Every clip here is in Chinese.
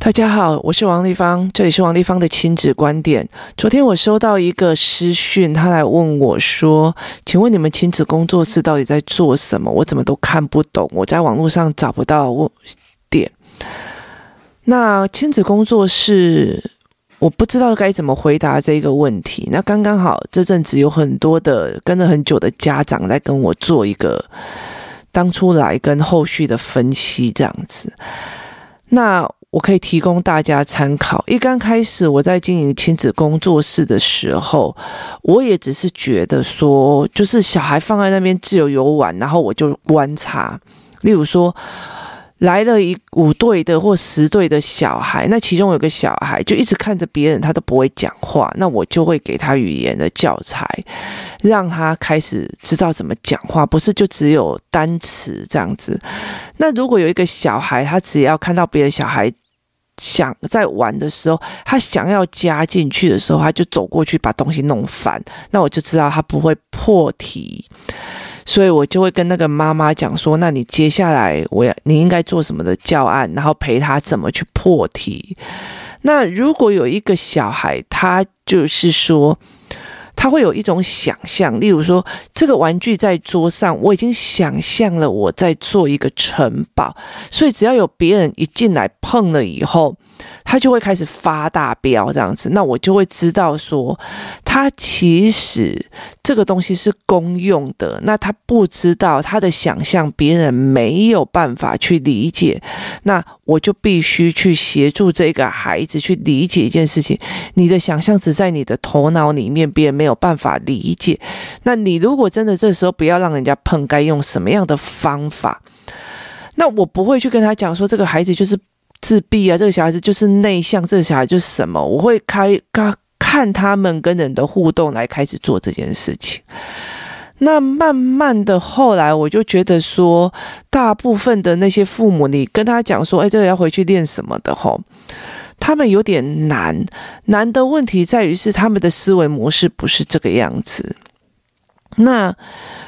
大家好，我是王立芳，这里是王立芳的亲子观点。昨天我收到一个私讯，他来问我说：“请问你们亲子工作室到底在做什么？我怎么都看不懂，我在网络上找不到问点。”那亲子工作室，我不知道该怎么回答这个问题。那刚刚好，这阵子有很多的跟了很久的家长来跟我做一个当初来跟后续的分析，这样子。那我可以提供大家参考。一刚开始我在经营亲子工作室的时候，我也只是觉得说，就是小孩放在那边自由游玩，然后我就观察，例如说。来了一五对的或十对的小孩，那其中有个小孩就一直看着别人，他都不会讲话，那我就会给他语言的教材，让他开始知道怎么讲话，不是就只有单词这样子。那如果有一个小孩，他只要看到别的小孩想在玩的时候，他想要加进去的时候，他就走过去把东西弄翻，那我就知道他不会破题。所以我就会跟那个妈妈讲说，那你接下来我要你应该做什么的教案，然后陪他怎么去破题。那如果有一个小孩，他就是说，他会有一种想象，例如说，这个玩具在桌上，我已经想象了我在做一个城堡，所以只要有别人一进来碰了以后。他就会开始发大飙这样子，那我就会知道说，他其实这个东西是公用的，那他不知道他的想象别人没有办法去理解，那我就必须去协助这个孩子去理解一件事情。你的想象只在你的头脑里面，别人没有办法理解。那你如果真的这时候不要让人家碰，该用什么样的方法？那我不会去跟他讲说，这个孩子就是。自闭啊，这个小孩子就是内向，这个小孩就是什么？我会开看看他们跟人的互动来开始做这件事情。那慢慢的后来，我就觉得说，大部分的那些父母，你跟他讲说，哎，这个要回去练什么的吼，他们有点难。难的问题在于是他们的思维模式不是这个样子。那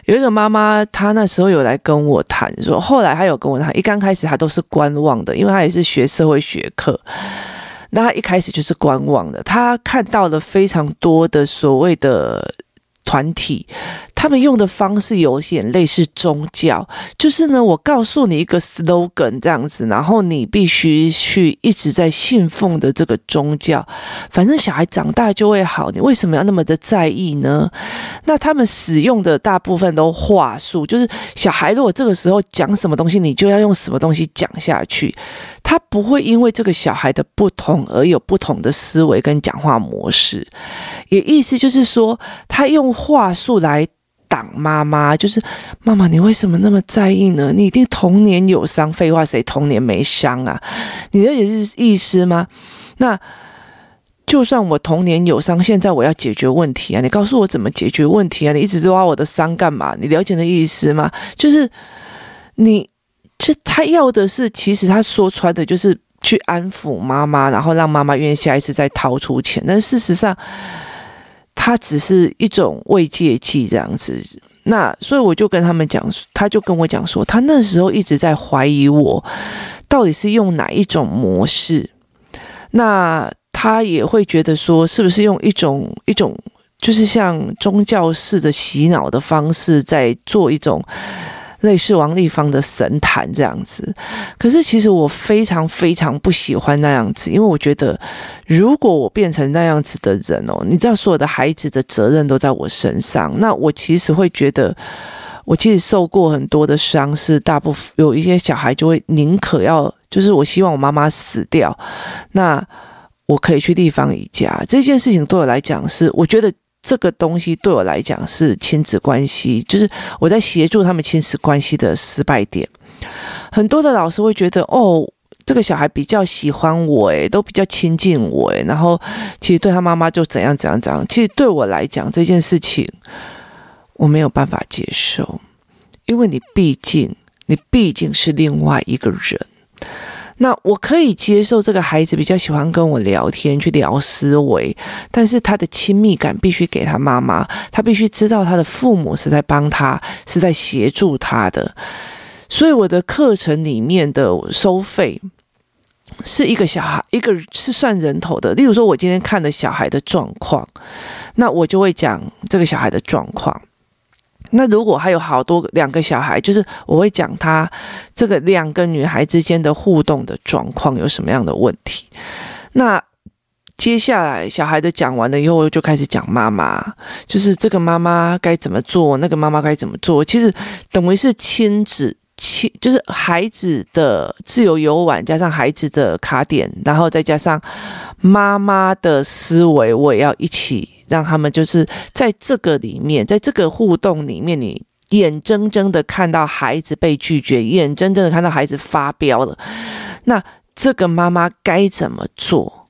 有一个妈妈，她那时候有来跟我谈，说后来她有跟我谈，一刚开始她都是观望的，因为她也是学社会学课，那她一开始就是观望的，她看到了非常多的所谓的。团体，他们用的方式有点类似宗教，就是呢，我告诉你一个 slogan 这样子，然后你必须去一直在信奉的这个宗教，反正小孩长大就会好，你为什么要那么的在意呢？那他们使用的大部分都话术，就是小孩如果这个时候讲什么东西，你就要用什么东西讲下去，他不会因为这个小孩的不同而有不同的思维跟讲话模式，也意思就是说，他用。话术来挡妈妈，就是妈妈，你为什么那么在意呢？你一定童年有伤。废话，谁童年没伤啊？你了解是意思吗？那就算我童年有伤，现在我要解决问题啊！你告诉我怎么解决问题啊？你一直挖我的伤干嘛？你了解的意思吗？就是你，这他要的是，其实他说穿的就是去安抚妈妈，然后让妈妈愿意下一次再掏出钱。但事实上，他只是一种慰藉器这样子，那所以我就跟他们讲，他就跟我讲说，他那时候一直在怀疑我到底是用哪一种模式，那他也会觉得说，是不是用一种一种就是像宗教式的洗脑的方式在做一种。类似王立芳的神坛这样子，可是其实我非常非常不喜欢那样子，因为我觉得如果我变成那样子的人哦，你知道所有的孩子的责任都在我身上，那我其实会觉得，我其实受过很多的伤，是大部分有一些小孩就会宁可要，就是我希望我妈妈死掉，那我可以去立方一家这件事情对我来讲是，我觉得。这个东西对我来讲是亲子关系，就是我在协助他们亲子关系的失败点。很多的老师会觉得，哦，这个小孩比较喜欢我，诶，都比较亲近我，诶，然后其实对他妈妈就怎样怎样怎样。其实对我来讲，这件事情我没有办法接受，因为你毕竟，你毕竟是另外一个人。那我可以接受这个孩子比较喜欢跟我聊天，去聊思维，但是他的亲密感必须给他妈妈，他必须知道他的父母是在帮他，是在协助他的。所以我的课程里面的收费，是一个小孩，一个是算人头的。例如说，我今天看了小孩的状况，那我就会讲这个小孩的状况。那如果还有好多两个小孩，就是我会讲他这个两个女孩之间的互动的状况有什么样的问题。那接下来小孩的讲完了以后，我就开始讲妈妈，就是这个妈妈该怎么做，那个妈妈该怎么做。其实等于是亲子。亲，就是孩子的自由游玩，加上孩子的卡点，然后再加上妈妈的思维，我也要一起让他们，就是在这个里面，在这个互动里面，你眼睁睁的看到孩子被拒绝，眼睁睁的看到孩子发飙了，那这个妈妈该怎么做？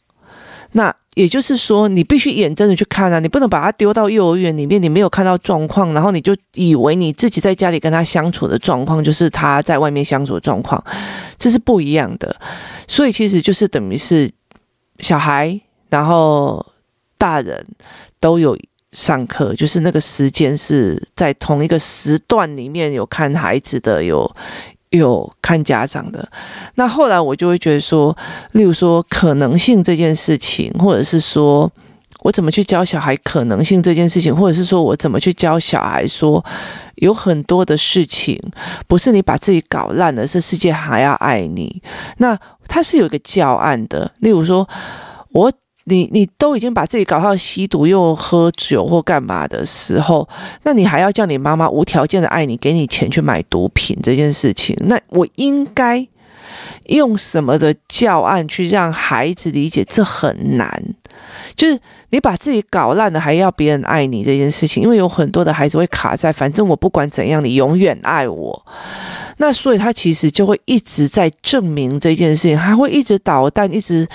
那。也就是说，你必须眼睁的去看啊，你不能把他丢到幼儿园里面，你没有看到状况，然后你就以为你自己在家里跟他相处的状况就是他在外面相处的状况，这是不一样的。所以其实就是等于是小孩，然后大人都有上课，就是那个时间是在同一个时段里面有看孩子的有。有看家长的，那后来我就会觉得说，例如说可能性这件事情，或者是说我怎么去教小孩可能性这件事情，或者是说我怎么去教小孩说，有很多的事情不是你把自己搞烂了，是世界还要爱你。那他是有一个教案的，例如说我。你你都已经把自己搞到吸毒又喝酒或干嘛的时候，那你还要叫你妈妈无条件的爱你，给你钱去买毒品这件事情，那我应该用什么的教案去让孩子理解？这很难，就是你把自己搞烂了，还要别人爱你这件事情，因为有很多的孩子会卡在，反正我不管怎样，你永远爱我。那所以他其实就会一直在证明这件事情，他会一直捣蛋，一直。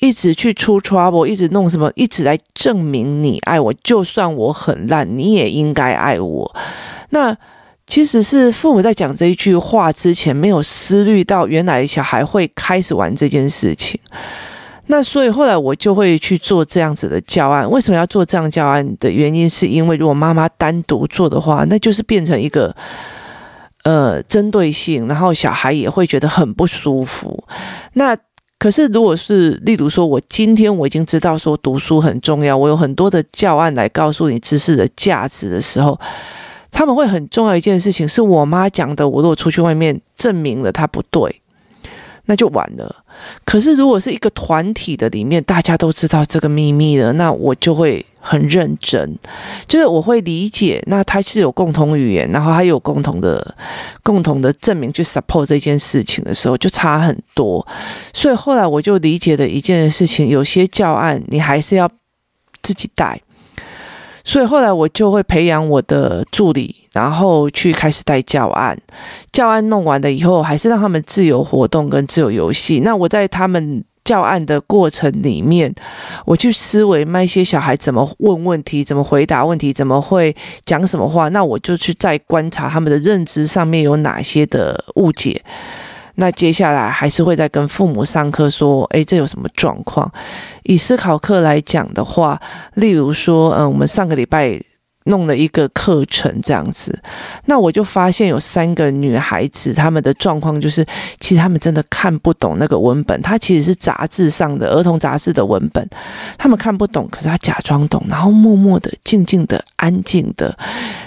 一直去出 trouble，一直弄什么，一直来证明你爱我。就算我很烂，你也应该爱我。那其实是父母在讲这一句话之前，没有思虑到原来小孩会开始玩这件事情。那所以后来我就会去做这样子的教案。为什么要做这样教案的原因，是因为如果妈妈单独做的话，那就是变成一个呃针对性，然后小孩也会觉得很不舒服。那可是，如果是例如说，我今天我已经知道说读书很重要，我有很多的教案来告诉你知识的价值的时候，他们会很重要一件事情，是我妈讲的。我如果出去外面证明了他不对，那就完了。可是，如果是一个团体的里面，大家都知道这个秘密了，那我就会。很认真，就是我会理解，那他是有共同语言，然后还有共同的、共同的证明去 support 这件事情的时候，就差很多。所以后来我就理解了一件事情，有些教案你还是要自己带。所以后来我就会培养我的助理，然后去开始带教案。教案弄完了以后，还是让他们自由活动跟自由游戏。那我在他们。教案的过程里面，我去思维那些小孩怎么问问题，怎么回答问题，怎么会讲什么话，那我就去再观察他们的认知上面有哪些的误解。那接下来还是会再跟父母上课说，诶，这有什么状况？以思考课来讲的话，例如说，嗯，我们上个礼拜。弄了一个课程这样子，那我就发现有三个女孩子，她们的状况就是，其实她们真的看不懂那个文本，它其实是杂志上的儿童杂志的文本，她们看不懂，可是她假装懂，然后默默的、静静的、安静的，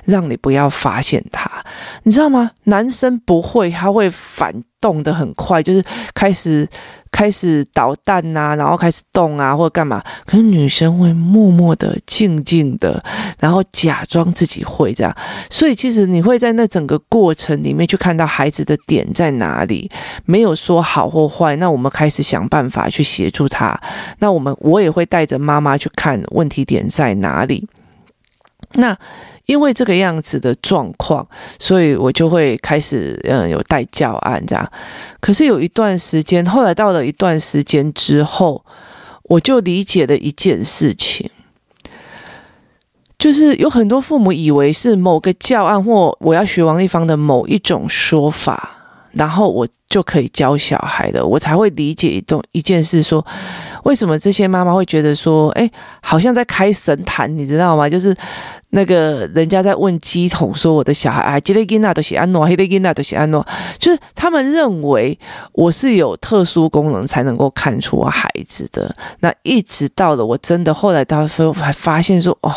让你不要发现她，你知道吗？男生不会，他会反动得很快，就是开始。开始捣蛋呐、啊，然后开始动啊，或者干嘛？可是女生会默默的、静静的，然后假装自己会这样。所以其实你会在那整个过程里面去看到孩子的点在哪里，没有说好或坏。那我们开始想办法去协助他。那我们我也会带着妈妈去看问题点在哪里。那。因为这个样子的状况，所以我就会开始嗯有带教案这样。可是有一段时间，后来到了一段时间之后，我就理解了一件事情，就是有很多父母以为是某个教案或我要学王立芳的某一种说法，然后我就可以教小孩的，我才会理解一段一件事说，为什么这些妈妈会觉得说，哎，好像在开神坛，你知道吗？就是。那个人家在问鸡桶说我的小孩啊，这个囡仔都写安诺，那个囡仔都写安诺，就是他们认为我是有特殊功能才能够看出我孩子的。那一直到了我真的后来他说还发现说哦。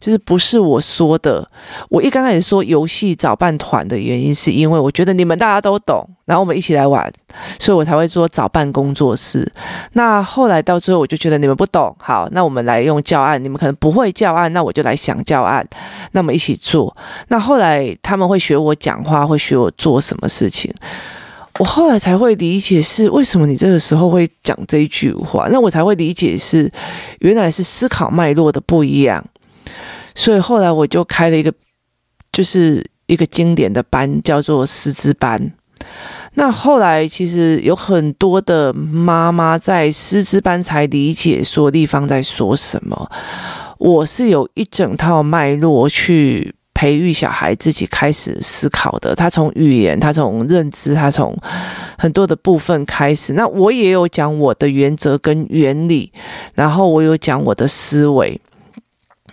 就是不是我说的，我一刚开始说游戏找办团的原因，是因为我觉得你们大家都懂，然后我们一起来玩，所以我才会说找办工作室。那后来到最后，我就觉得你们不懂，好，那我们来用教案，你们可能不会教案，那我就来想教案，那我们一起做。那后来他们会学我讲话，会学我做什么事情，我后来才会理解是为什么你这个时候会讲这一句话，那我才会理解是原来是思考脉络的不一样。所以后来我就开了一个，就是一个经典的班，叫做师资班。那后来其实有很多的妈妈在师资班才理解说地方在说什么。我是有一整套脉络去培育小孩自己开始思考的。他从语言，他从认知，他从很多的部分开始。那我也有讲我的原则跟原理，然后我有讲我的思维。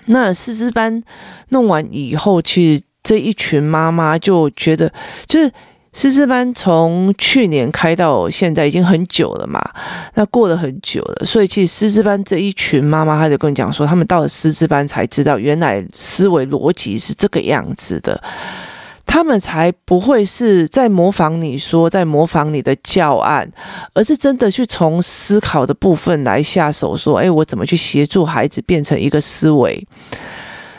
那师资班弄完以后，其实这一群妈妈就觉得，就是师资班从去年开到现在已经很久了嘛，那过了很久了，所以其实师资班这一群妈妈，她就跟你讲说，他们到了师资班才知道，原来思维逻辑是这个样子的。他们才不会是在模仿你说，在模仿你的教案，而是真的去从思考的部分来下手，说：“诶，我怎么去协助孩子变成一个思维？”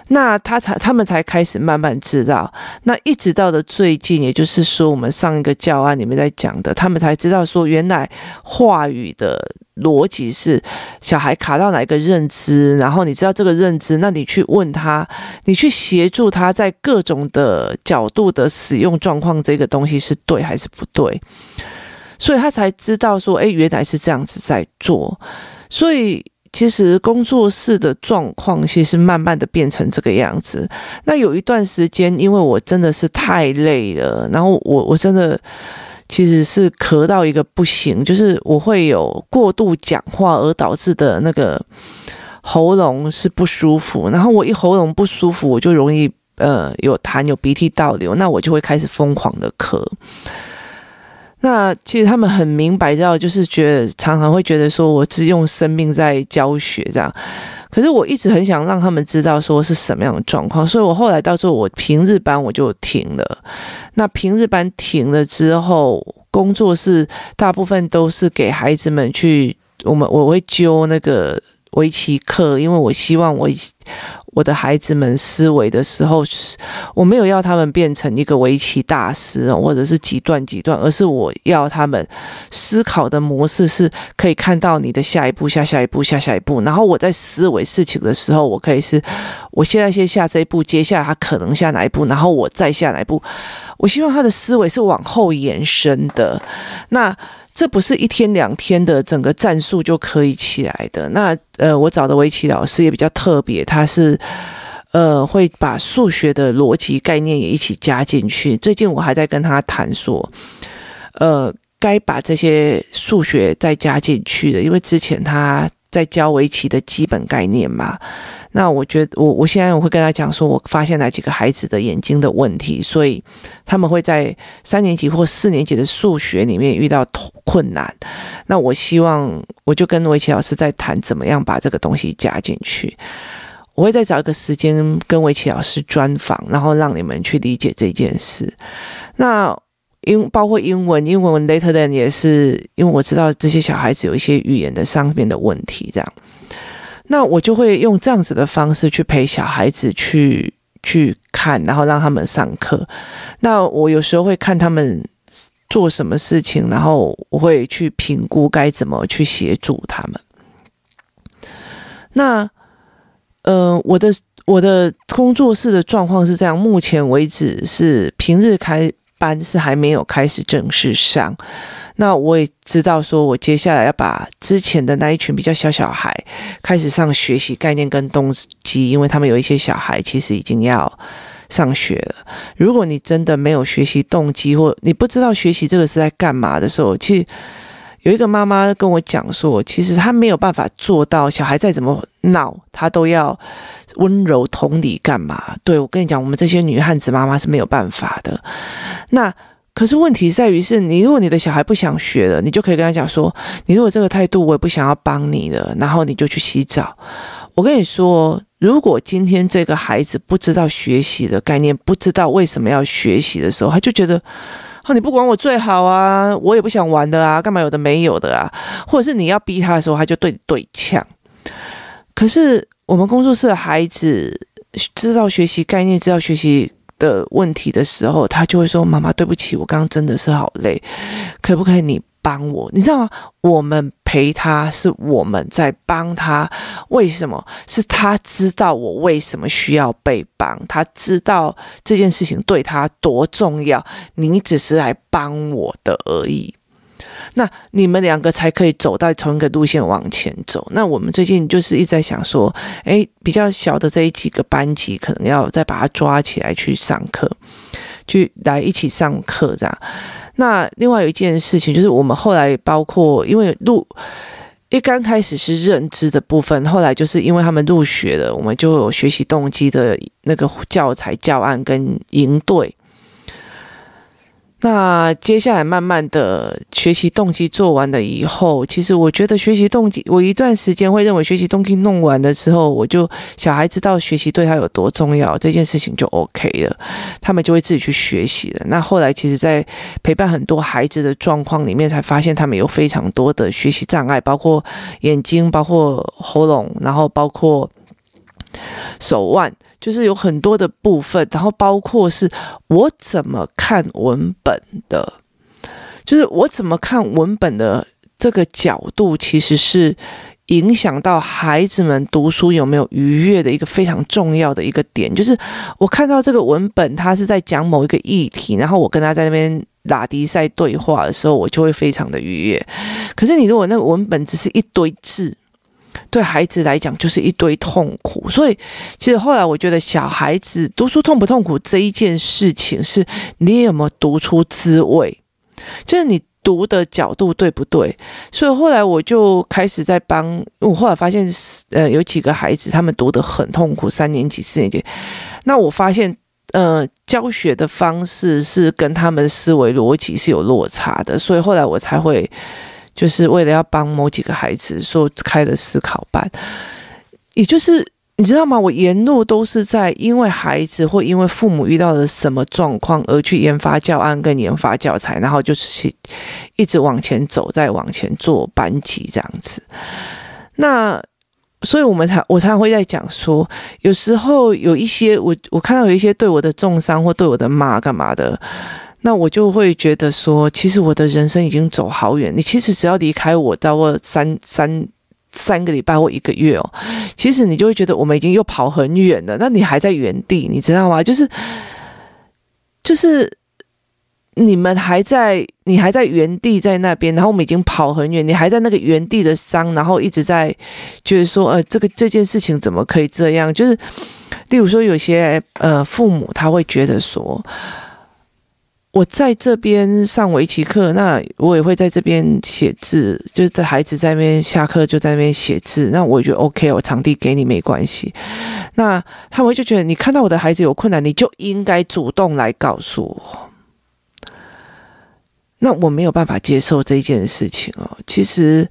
那他才，他们才开始慢慢知道。那一直到的最近，也就是说，我们上一个教案里面在讲的，他们才知道说，原来话语的逻辑是小孩卡到哪一个认知，然后你知道这个认知，那你去问他，你去协助他在各种的角度的使用状况，这个东西是对还是不对，所以他才知道说，诶，原来是这样子在做，所以。其实工作室的状况，其实慢慢的变成这个样子。那有一段时间，因为我真的是太累了，然后我我真的其实是咳到一个不行，就是我会有过度讲话而导致的那个喉咙是不舒服。然后我一喉咙不舒服，我就容易呃有痰、有鼻涕倒流，那我就会开始疯狂的咳。那其实他们很明白，知道就是觉得常常会觉得说，我只用生命在教学这样。可是我一直很想让他们知道说是什么样的状况，所以我后来到时候我平日班我就停了。那平日班停了之后，工作室大部分都是给孩子们去，我们我会揪那个。围棋课，因为我希望我我的孩子们思维的时候，我没有要他们变成一个围棋大师，或者是几段几段，而是我要他们思考的模式是可以看到你的下一步、下下一步、下下一步。然后我在思维事情的时候，我可以是我现在先下这一步，接下来他可能下哪一步，然后我再下哪一步。我希望他的思维是往后延伸的。那。这不是一天两天的整个战术就可以起来的。那呃，我找的围棋老师也比较特别，他是呃会把数学的逻辑概念也一起加进去。最近我还在跟他谈说，呃，该把这些数学再加进去的，因为之前他在教围棋的基本概念嘛。那我觉得，我我现在我会跟他讲说，我发现了几个孩子的眼睛的问题，所以他们会在三年级或四年级的数学里面遇到困难。那我希望，我就跟围棋老师在谈怎么样把这个东西加进去。我会再找一个时间跟围棋老师专访，然后让你们去理解这件事。那英包括英文，英文 later than 也是，因为我知道这些小孩子有一些语言的上面的问题，这样。那我就会用这样子的方式去陪小孩子去去看，然后让他们上课。那我有时候会看他们做什么事情，然后我会去评估该怎么去协助他们。那呃，我的我的工作室的状况是这样，目前为止是平日开班是还没有开始正式上。那我也知道，说我接下来要把之前的那一群比较小小孩开始上学习概念跟动机，因为他们有一些小孩其实已经要上学了。如果你真的没有学习动机，或你不知道学习这个是在干嘛的时候，其实有一个妈妈跟我讲说，其实她没有办法做到，小孩再怎么闹，她都要温柔同理干嘛？对，我跟你讲，我们这些女汉子妈妈是没有办法的。那可是问题在于是，你如果你的小孩不想学了，你就可以跟他讲说，你如果这个态度，我也不想要帮你了，然后你就去洗澡。我跟你说，如果今天这个孩子不知道学习的概念，不知道为什么要学习的时候，他就觉得，哦，你不管我最好啊，我也不想玩的啊，干嘛有的没有的啊，或者是你要逼他的时候，他就对你对呛。可是我们工作室的孩子知道学习概念，知道学习的问题的时候，他就会说：“妈妈，对不起，我刚刚真的是好累，可不可以你？”帮我，你知道吗？我们陪他是我们在帮他，为什么？是他知道我为什么需要被帮，他知道这件事情对他多重要。你只是来帮我的而已。那你们两个才可以走到同一个路线往前走。那我们最近就是一直在想说，诶，比较小的这一几个班级，可能要再把他抓起来去上课，去来一起上课这样。那另外有一件事情，就是我们后来包括，因为入一刚开始是认知的部分，后来就是因为他们入学了，我们就有学习动机的那个教材教案跟营队。那接下来慢慢的学习动机做完了以后，其实我觉得学习动机，我一段时间会认为学习动机弄完的时候，我就小孩知道学习对他有多重要，这件事情就 OK 了，他们就会自己去学习了。那后来其实，在陪伴很多孩子的状况里面，才发现他们有非常多的学习障碍，包括眼睛，包括喉咙，然后包括手腕。就是有很多的部分，然后包括是我怎么看文本的，就是我怎么看文本的这个角度，其实是影响到孩子们读书有没有愉悦的一个非常重要的一个点。就是我看到这个文本，他是在讲某一个议题，然后我跟他在那边拉迪赛对话的时候，我就会非常的愉悦。可是你如果那个文本只是一堆字，对孩子来讲就是一堆痛苦，所以其实后来我觉得小孩子读书痛不痛苦这一件事情，是你有没有读出滋味，就是你读的角度对不对？所以后来我就开始在帮，我后来发现，呃，有几个孩子他们读得很痛苦，三年级、四年级，那我发现，呃，教学的方式是跟他们思维逻辑是有落差的，所以后来我才会。就是为了要帮某几个孩子，说开了思考班，也就是你知道吗？我沿路都是在因为孩子或因为父母遇到了什么状况而去研发教案跟研发教材，然后就是一直往前走，再往前做班级这样子。那所以我们才我常常会在讲说，有时候有一些我我看到有一些对我的重伤或对我的骂干嘛的。那我就会觉得说，其实我的人生已经走好远。你其实只要离开我，到我三三三个礼拜或一个月哦，其实你就会觉得我们已经又跑很远了。那你还在原地，你知道吗？就是就是你们还在，你还在原地在那边，然后我们已经跑很远，你还在那个原地的伤，然后一直在觉得说，呃，这个这件事情怎么可以这样？就是例如说，有些呃父母他会觉得说。我在这边上围棋课，那我也会在这边写字，就是在孩子在那边下课就在那边写字，那我觉得 OK，我场地给你没关系。那他们就觉得你看到我的孩子有困难，你就应该主动来告诉我。那我没有办法接受这件事情哦，其实。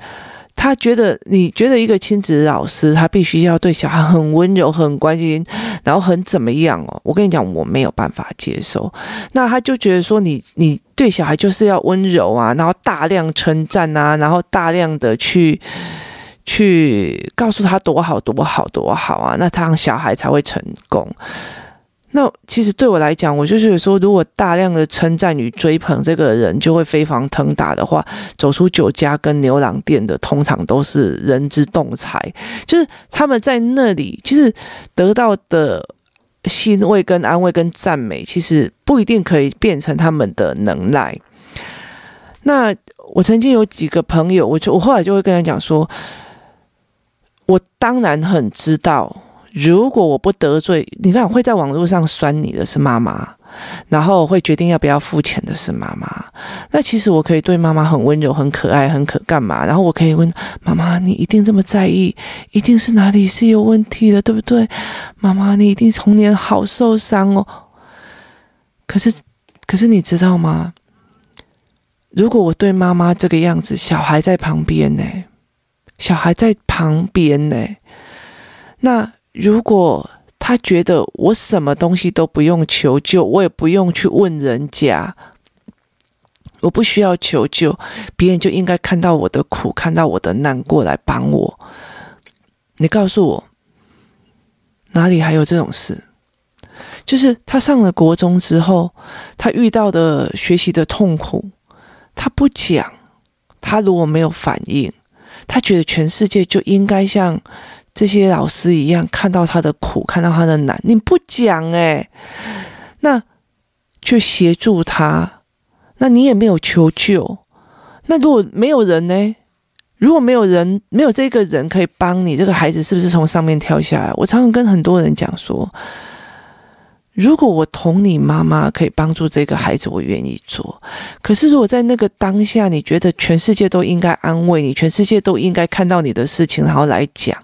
他觉得，你觉得一个亲子老师，他必须要对小孩很温柔、很关心，然后很怎么样哦？我跟你讲，我没有办法接受。那他就觉得说你，你对小孩就是要温柔啊，然后大量称赞啊，然后大量的去去告诉他多好、多好、多好啊，那他让小孩才会成功。那其实对我来讲，我就是说，如果大量的称赞与追捧这个人就会飞黄腾达的话，走出酒家跟牛郎店的通常都是人之动财，就是他们在那里其实得到的欣慰跟安慰跟赞美，其实不一定可以变成他们的能耐。那我曾经有几个朋友，我就我后来就会跟他讲说，我当然很知道。如果我不得罪，你看会在网络上酸你的是妈妈，然后会决定要不要付钱的是妈妈。那其实我可以对妈妈很温柔、很可爱、很可干嘛？然后我可以问妈妈：“你一定这么在意？一定是哪里是有问题的，对不对？”妈妈，你一定童年好受伤哦。可是，可是你知道吗？如果我对妈妈这个样子，小孩在旁边呢？小孩在旁边呢？那如果他觉得我什么东西都不用求救，我也不用去问人家，我不需要求救，别人就应该看到我的苦，看到我的难过来帮我。你告诉我，哪里还有这种事？就是他上了国中之后，他遇到的学习的痛苦。他不讲，他如果没有反应，他觉得全世界就应该像这些老师一样，看到他的苦，看到他的难。你不讲诶，那去协助他，那你也没有求救。那如果没有人呢？如果没有人，没有这个人可以帮你，这个孩子是不是从上面跳下来？我常常跟很多人讲说。如果我同你妈妈可以帮助这个孩子，我愿意做。可是如果在那个当下，你觉得全世界都应该安慰你，全世界都应该看到你的事情，然后来讲，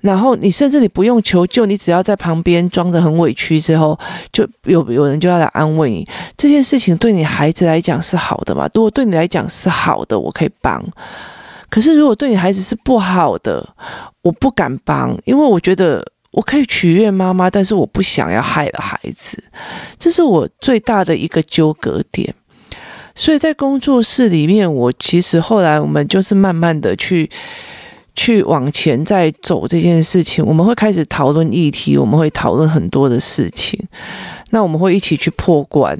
然后你甚至你不用求救，你只要在旁边装着很委屈之后，就有有人就要来安慰你。这件事情对你孩子来讲是好的嘛？如果对你来讲是好的，我可以帮。可是如果对你孩子是不好的，我不敢帮，因为我觉得。我可以取悦妈妈，但是我不想要害了孩子，这是我最大的一个纠葛点。所以在工作室里面，我其实后来我们就是慢慢的去去往前再走这件事情。我们会开始讨论议题，我们会讨论很多的事情。那我们会一起去破关。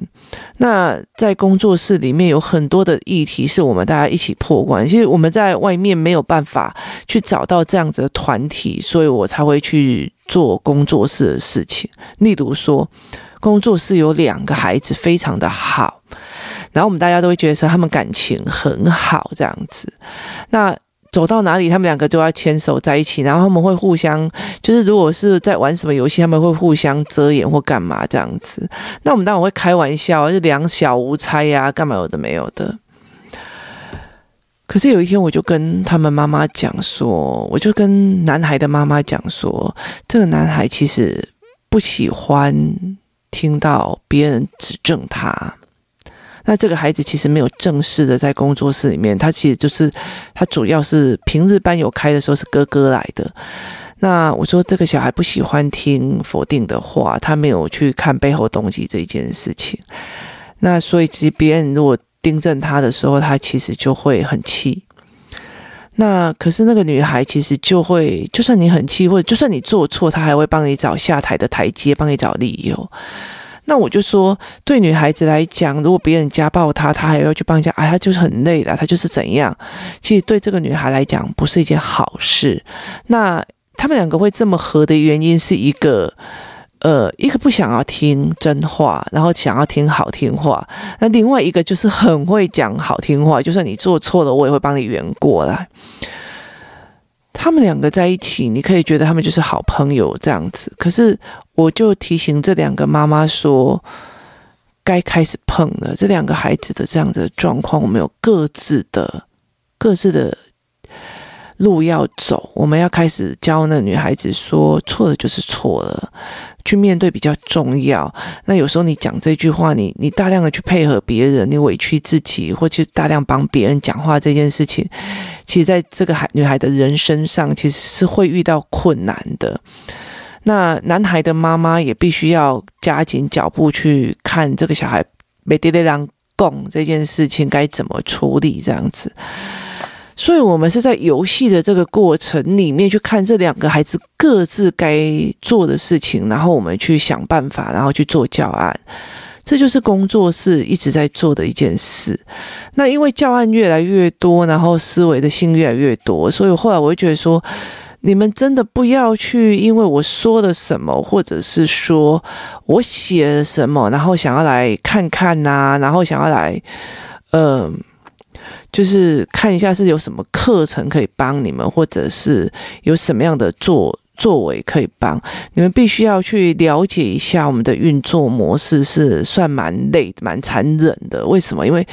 那在工作室里面有很多的议题是我们大家一起破关。其实我们在外面没有办法去找到这样子的团体，所以我才会去做工作室的事情。例如说，工作室有两个孩子非常的好，然后我们大家都会觉得说他们感情很好这样子。那走到哪里，他们两个就要牵手在一起，然后他们会互相，就是如果是在玩什么游戏，他们会互相遮掩或干嘛这样子。那我们当然会开玩笑，就两小无猜呀，干嘛有的没有的。可是有一天，我就跟他们妈妈讲说，我就跟男孩的妈妈讲说，这个男孩其实不喜欢听到别人指正他。那这个孩子其实没有正式的在工作室里面，他其实就是他主要是平日班有开的时候是哥哥来的。那我说这个小孩不喜欢听否定的话，他没有去看背后动机这一件事情。那所以其实别人如果订正他的时候，他其实就会很气。那可是那个女孩其实就会，就算你很气，或者就算你做错，她还会帮你找下台的台阶，帮你找理由。那我就说，对女孩子来讲，如果别人家暴她，她还要去帮人家，啊，她就是很累的，她就是怎样。其实对这个女孩来讲，不是一件好事。那他们两个会这么合的原因，是一个，呃，一个不想要听真话，然后想要听好听话。那另外一个就是很会讲好听话，就算你做错了，我也会帮你圆过来。他们两个在一起，你可以觉得他们就是好朋友这样子。可是我就提醒这两个妈妈说，该开始碰了。这两个孩子的这样子的状况，我们有各自的、各自的路要走。我们要开始教那女孩子说，错了就是错了。去面对比较重要。那有时候你讲这句话，你你大量的去配合别人，你委屈自己，或去大量帮别人讲话这件事情，其实在这个孩女孩的人身上，其实是会遇到困难的。那男孩的妈妈也必须要加紧脚步去看这个小孩没爹爹让供这件事情该怎么处理，这样子。所以，我们是在游戏的这个过程里面去看这两个孩子各自该做的事情，然后我们去想办法，然后去做教案。这就是工作室一直在做的一件事。那因为教案越来越多，然后思维的性越来越多，所以后来我就觉得说，你们真的不要去，因为我说了什么，或者是说我写了什么，然后想要来看看呐、然后想要来，嗯、就是看一下是有什么课程可以帮你们，或者是有什么样的作作为可以帮，你们必须要去了解一下我们的运作模式是算蛮累、蛮残忍的。为什么？因为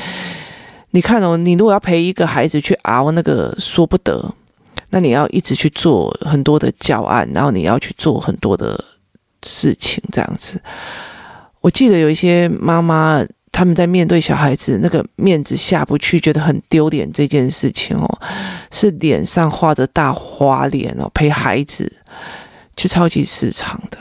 你看哦，你如果要陪一个孩子去熬那个说不得，那你要一直去做很多的教案，然后你要去做很多的事情，这样子。我记得有一些妈妈。他们在面对小孩子那个面子下不去，觉得很丢脸这件事情哦，是脸上画着大花脸哦，陪孩子去超级市场的。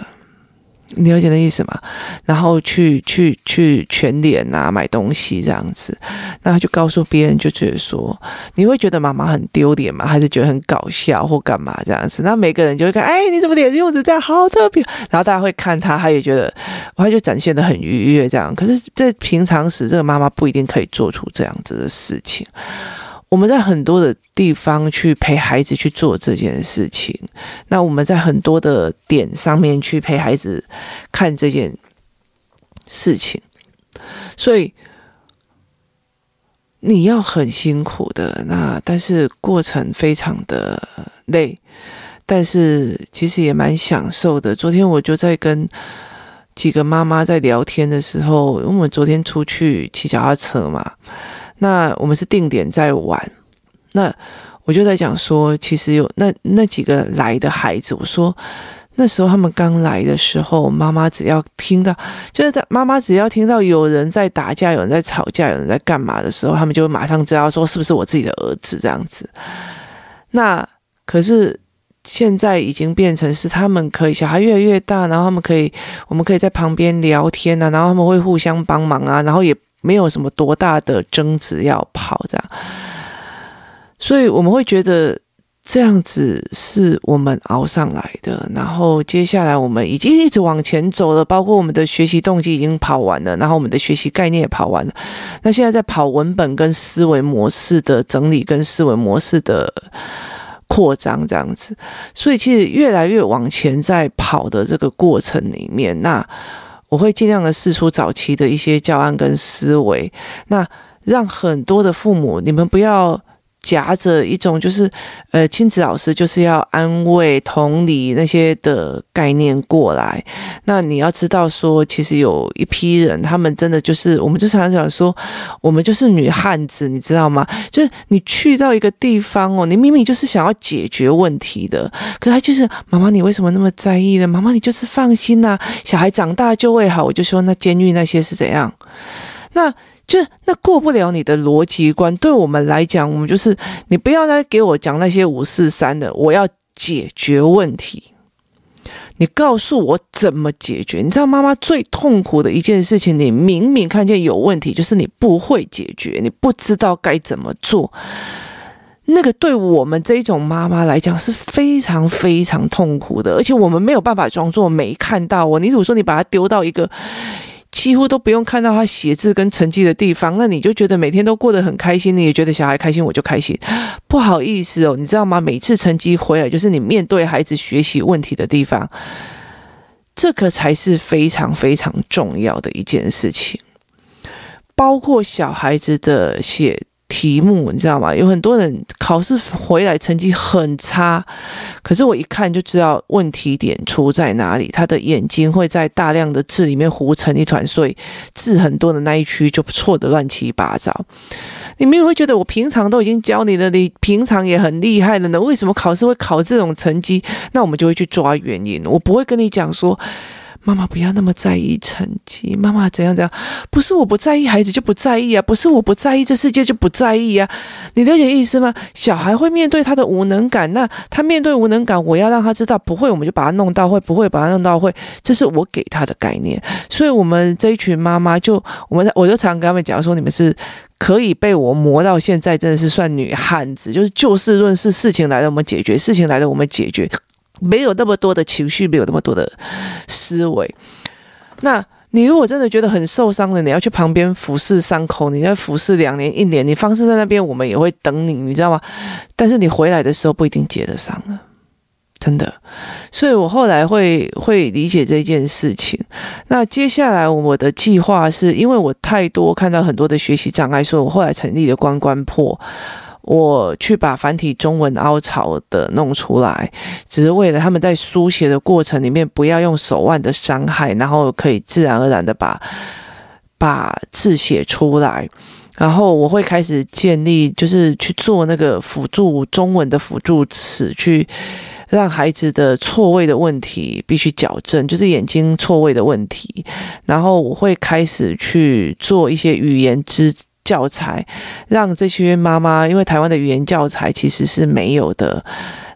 你了解那意思吗？然后去去去全脸啊买东西这样子，那他就告诉别人，就觉得说，你会觉得妈妈很丢脸吗？还是觉得很搞笑或干嘛这样子？那每个人就会看，哎，你怎么脸用着这样，好特别。然后大家会看他，他也觉得，他就展现得很愉悦这样。可是，在平常时，这个妈妈不一定可以做出这样子的事情。我们在很多的地方去陪孩子去做这件事情，那我们在很多的点上面去陪孩子看这件事情，所以你要很辛苦的，那但是过程非常的累，但是其实也蛮享受的。昨天我就在跟几个妈妈在聊天的时候，因为我们昨天出去骑脚踏车嘛。那我们是定点在玩，那我就在讲说，其实有那那几个来的孩子，我说那时候他们刚来的时候，妈妈只要听到，就是在妈妈只要听到有人在打架，有人在吵架，有人在干嘛的时候，他们就会马上知道说是不是我自己的儿子这样子。那可是现在已经变成是他们可以小孩越来越大，然后他们可以我们可以在旁边聊天啊，然后他们会互相帮忙啊，然后也。没有什么多大的争执要跑这样，所以我们会觉得这样子是我们熬上来的。然后接下来我们已经一直往前走了，包括我们的学习动机已经跑完了，然后我们的学习概念也跑完了。那现在在跑文本跟思维模式的整理，跟思维模式的扩张这样子。所以其实越来越往前在跑的这个过程里面，那。我会尽量的试出早期的一些教案跟思维，那让很多的父母，你们不要。夹着一种就是，呃，亲子老师就是要安慰、同理那些的概念过来。那你要知道说，其实有一批人，他们真的就是，我们就常常讲说，我们就是女汉子，你知道吗？就是你去到一个地方哦，你明明就是想要解决问题的，可他就是妈妈，你为什么那么在意呢？妈妈，你就是放心呐，小孩长大就会好。我就说，那监狱那些是怎样？那。就那过不了你的逻辑关，对我们来讲，我们就是你不要再给我讲那些五四三的，我要解决问题。你告诉我怎么解决？你知道妈妈最痛苦的一件事情，你明明看见有问题，就是你不会解决，你不知道该怎么做。那个对我们这种妈妈来讲是非常非常痛苦的，而且我们没有办法装作没看到哦。你如说你把它丢到一个。几乎都不用看到他写字跟成绩的地方，那你就觉得每天都过得很开心，你也觉得小孩开心，我就开心。不好意思哦，你知道吗？每次成绩回来，就是你面对孩子学习问题的地方，这个才是非常非常重要的一件事情，包括小孩子的写。题目你知道吗？有很多人考试回来成绩很差，可是我一看就知道问题点出在哪里。他的眼睛会在大量的字里面糊成一团，所以字很多的那一区就错的乱七八糟。你们也会觉得我平常都已经教你了，你平常也很厉害了呢，为什么考试会考这种成绩？那我们就会去抓原因。我不会跟你讲说。妈妈不要那么在意成绩，妈妈怎样怎样？不是我不在意，孩子就不在意啊！不是我不在意，这世界就不在意啊！你了解意思吗？小孩会面对他的无能感，那他面对无能感，我要让他知道不会，我们就把他弄到会，不会把他弄到会，这是我给他的概念。所以，我们这一群妈妈就，我们我就常跟他们讲说，你们是可以被我磨到现在，真的是算女汉子，就是就事论事，事情来了我们解决，事情来了我们解决。没有那么多的情绪，没有那么多的思维。那你如果真的觉得很受伤的，你要去旁边服侍伤口，你要服侍两年、一年，你放置在那边，我们也会等你，你知道吗？但是你回来的时候不一定接得上了，真的。所以我后来会会理解这件事情。那接下来我的计划是因为我太多看到很多的学习障碍，所以我后来成立了关关破。我去把繁体中文凹槽的弄出来，只是为了他们在书写的过程里面不要用手腕的伤害，然后可以自然而然的把把字写出来。然后我会开始建立，就是去做那个辅助中文的辅助词，去让孩子的错位的问题必须矫正，就是眼睛错位的问题。然后我会开始去做一些语言之。教材让这些妈妈，因为台湾的语言教材其实是没有的。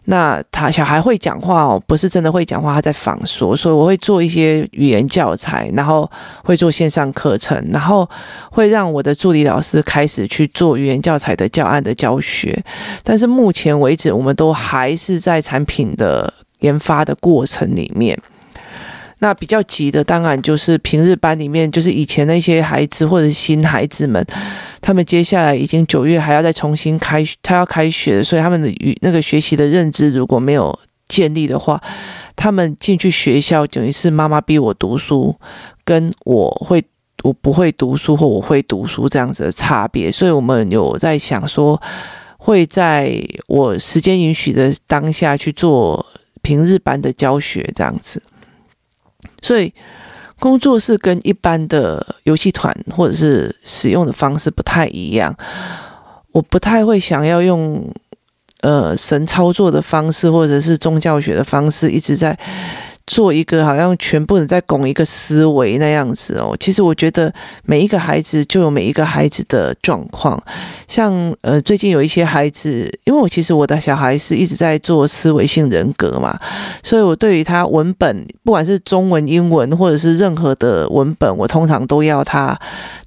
那他小孩会讲话哦，不是真的会讲话，他在仿说，所以我会做一些语言教材，然后会做线上课程，然后会让我的助理老师开始去做语言教材的教案的教学。但是目前为止，我们都还是在产品的研发的过程里面。那比较急的，当然就是平日班里面，就是以前那些孩子或者是新孩子们，他们接下来已经九月还要再重新开，他要开学，所以他们的语那个学习的认知如果没有建立的话，他们进去学校等于是妈妈逼我读书，跟我会我不会读书或我会读书这样子的差别，所以我们有在想说，会在我时间允许的当下去做平日班的教学这样子。所以，工作室跟一般的游戏团或者是使用的方式不太一样。我不太会想要用呃神操作的方式，或者是宗教学的方式，一直在。做一个好像全部人在拱一个思维那样子哦，其实我觉得每一个孩子就有每一个孩子的状况，像呃最近有一些孩子，因为我其实我的小孩是一直在做思维性人格嘛，所以我对于他文本，不管是中文、英文或者是任何的文本，我通常都要他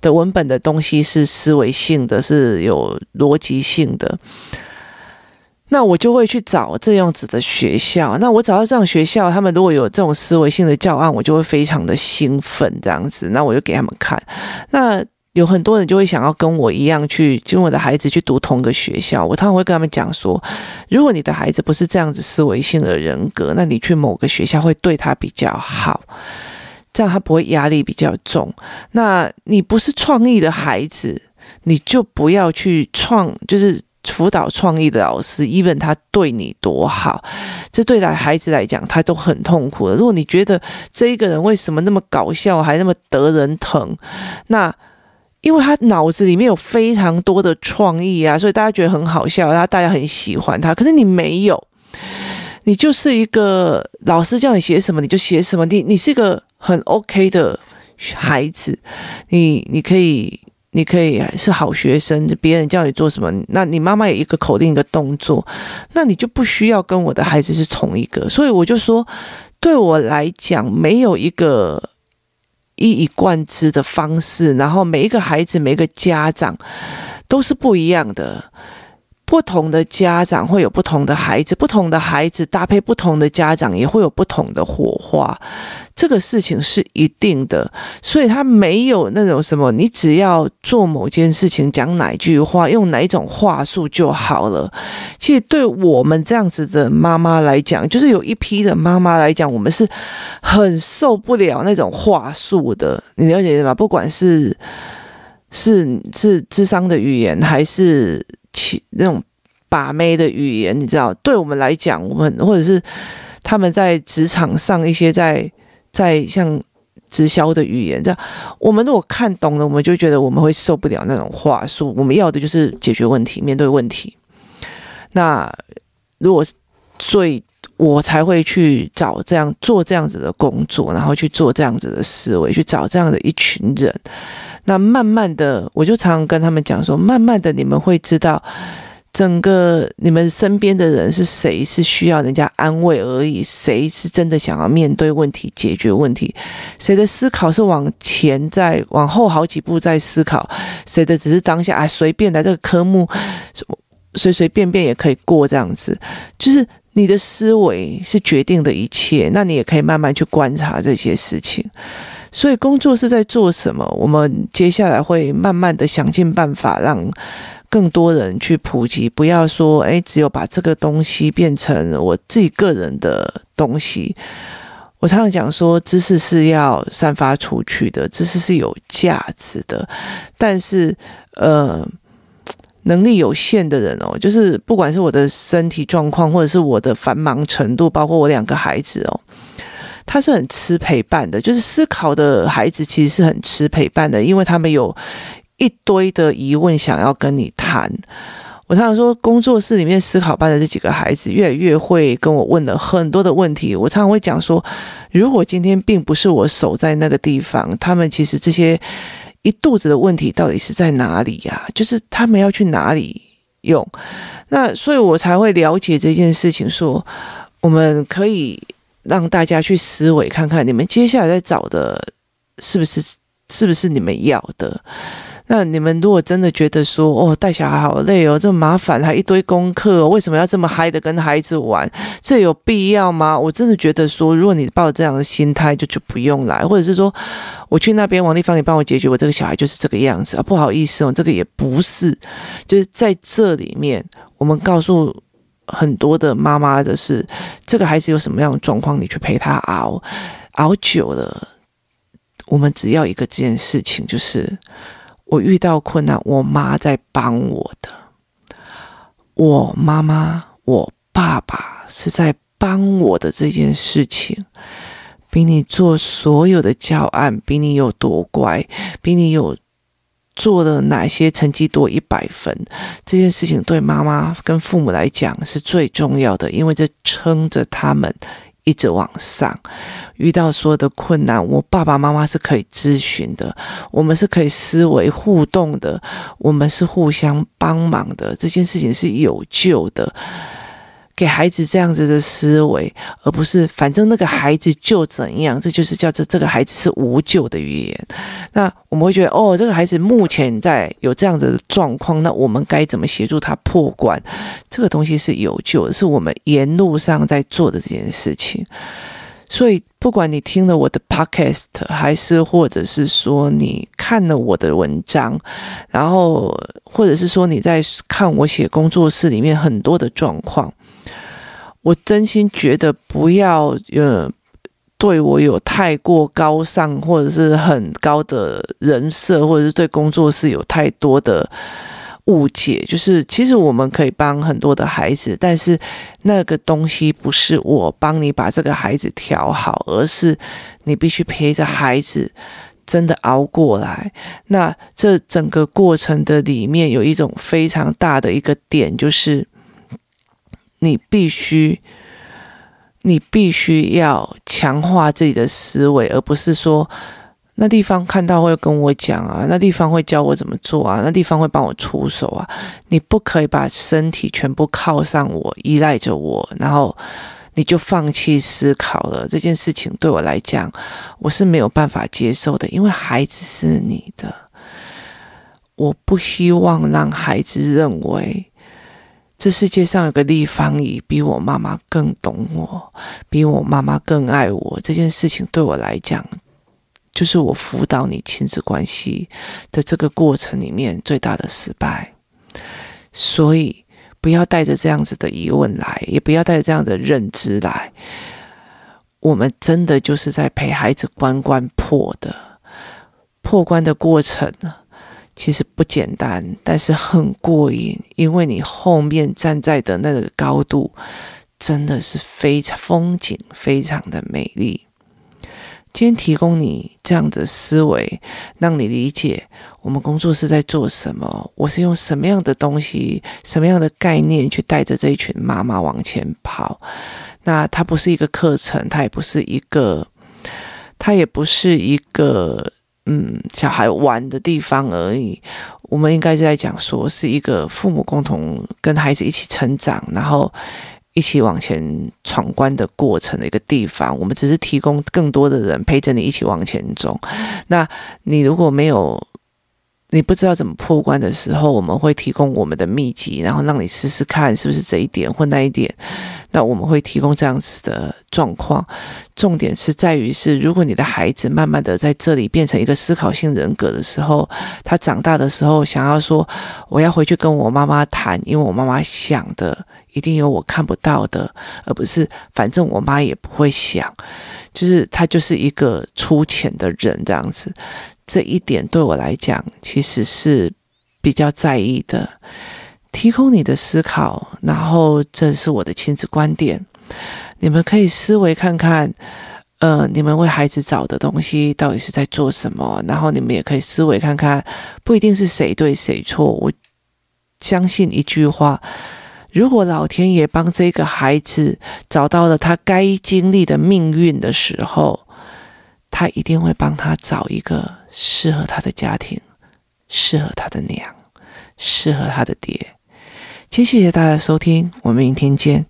的文本的东西是思维性的，是有逻辑性的。那我就会去找这样子的学校。那我找到这样学校，他们如果有这种思维性的教案，我就会非常的兴奋，这样子。那我就给他们看。那有很多人就会想要跟我一样去，跟我的孩子去读同个学校。我通常会跟他们讲说，如果你的孩子不是这样子思维性的人格，那你去某个学校会对他比较好，这样他不会压力比较重。那你不是创意的孩子，你就不要去创，就是。辅导创意的老师，even 他对你多好，这对待孩子来讲，他都很痛苦的。如果你觉得这一个人为什么那么搞笑，还那么得人疼，那因为他脑子里面有非常多的创意啊，所以大家觉得很好笑，他大家很喜欢他。可是你没有，你就是一个老师叫你写什么你就写什么，你你是一个很 OK 的孩子，你你可以。你可以是好学生，别人叫你做什么，那你妈妈有一个口令一个动作，那你就不需要跟我的孩子是同一个。所以我就说，对我来讲，没有一个一以贯之的方式，然后每一个孩子、每一个家长都是不一样的。不同的家长会有不同的孩子，不同的孩子搭配不同的家长也会有不同的火花，这个事情是一定的。所以他没有那种什么，你只要做某件事情，讲哪句话，用哪一种话术就好了。其实对我们这样子的妈妈来讲，就是有一批的妈妈来讲，我们是很受不了那种话术的。你了解吗？不管是是是智商的语言，还是。其那种把妹的语言，你知道，对我们来讲，我们或者是他们在职场上一些在在像直销的语言，这样我们如果看懂了，我们就觉得我们会受不了那种话术。我们要的就是解决问题，面对问题。那如果是最，我才会去找这样做这样子的工作，然后去做这样子的思维，去找这样的一群人。那慢慢的，我就常常跟他们讲说，慢慢的你们会知道，整个你们身边的人是谁是需要人家安慰而已，谁是真的想要面对问题、解决问题，谁的思考是往前在往后好几步在思考，谁的只是当下啊随便的这个科目，随随便便也可以过这样子，就是你的思维是决定的一切，那你也可以慢慢去观察这些事情。所以工作是在做什么？我们接下来会慢慢的想尽办法，让更多人去普及。不要说，诶，只有把这个东西变成我自己个人的东西。我常常讲说，知识是要散发出去的，知识是有价值的。但是，呃，能力有限的人哦，就是不管是我的身体状况，或者是我的繁忙程度，包括我两个孩子哦，他是很吃陪伴的。就是思考的孩子其实是很吃陪伴的，因为他们有一堆的疑问想要跟你谈。我常常说，工作室里面思考班的这几个孩子越来越会跟我问了很多的问题。我常常会讲说，如果今天并不是我守在那个地方，他们其实这些。一肚子的问题到底是在哪里呀？就是他们要去哪里用？那所以我才会了解这件事情，说我们可以让大家去思维看看，你们接下来在找的是不是是不是你们要的？那你们如果真的觉得说，哦，带小孩好累哦，这么麻烦，还一堆功课，为什么要这么嗨的跟孩子玩？这有必要吗？我真的觉得说，如果你抱这样的心态，就就不用来，或者是说，我去那边王丽芳，你帮我解决，我这个小孩就是这个样子啊，不好意思哦，这个也不是，就是在这里面，我们告诉很多的妈妈的是，这个孩子有什么样的状况，你去陪他熬，熬久了，我们只要一个这件事情，就是。我遇到困难，我妈在帮我的。我妈妈、我爸爸是在帮我的这件事情，比你做所有的教案，比你有多乖，比你有做了哪些成绩多一百分，这件事情对妈妈跟父母来讲是最重要的，因为这撑着他们。一直往上，遇到所有的困难，我爸爸妈妈是可以咨询的，我们是可以思维互动的，我们是互相帮忙的，这件事情是有救的。给孩子这样子的思维，而不是反正那个孩子就怎样，这就是叫做这个孩子是无救的语言。那我们会觉得，哦，这个孩子目前在有这样的状况，那我们该怎么协助他破关？这个东西是有救的，是我们沿路上在做的这件事情。所以，不管你听了我的 podcast，还是或者是说你看了我的文章，然后或者是说你在看我写工作室里面很多的状况。我真心觉得不要呃，对我有太过高尚或者是很高的人设，或者是对工作室有太多的误解。就是其实我们可以帮很多的孩子，但是那个东西不是我帮你把这个孩子调好，而是你必须陪着孩子真的熬过来。那这整个过程的里面有一种非常大的一个点，就是。你必须，你必须要强化自己的思维，而不是说那地方看到会跟我讲啊，那地方会教我怎么做啊，那地方会帮我出手啊。你不可以把身体全部靠上我，依赖着我，然后你就放弃思考了。这件事情对我来讲，我是没有办法接受的，因为孩子是你的，我不希望让孩子认为。这世界上有个立方体比我妈妈更懂我，比我妈妈更爱我。这件事情对我来讲，就是我辅导你亲子关系的这个过程里面最大的失败。所以不要带着这样子的疑问来，也不要带着这样的认知来。我们真的就是在陪孩子关关破的，破关的过程呢。其实不简单，但是很过瘾，因为你后面站在的那个高度，真的是非常风景非常的美丽。今天提供你这样的思维，让你理解我们工作室在做什么，我是用什么样的东西、什么样的概念去带着这一群妈妈往前跑。那它不是一个课程，它也不是一个，它也不是一个。嗯，小孩玩的地方而已。我们应该是在讲说，是一个父母共同跟孩子一起成长，然后一起往前闯关的过程的一个地方。我们只是提供更多的人陪着你一起往前走。那你如果没有，你不知道怎么破关的时候，我们会提供我们的秘籍，然后让你试试看是不是这一点或那一点。那我们会提供这样子的状况，重点是在于是，如果你的孩子慢慢的在这里变成一个思考性人格的时候，他长大的时候想要说，我要回去跟我妈妈谈，因为我妈妈想的一定有我看不到的，而不是反正我妈也不会想，就是他就是一个粗浅的人这样子。这一点对我来讲，其实是比较在意的，提供你的思考，然后这是我的亲子观点，你们可以思维看看，呃，你们为孩子找的东西到底是在做什么，然后你们也可以思维看看，不一定是谁对谁错，我相信一句话，如果老天爷帮这个孩子找到了他该经历的命运的时候，他一定会帮他找一个适合他的家庭。适合他的娘，适合他的爹。谢谢大家收听，我们明天见。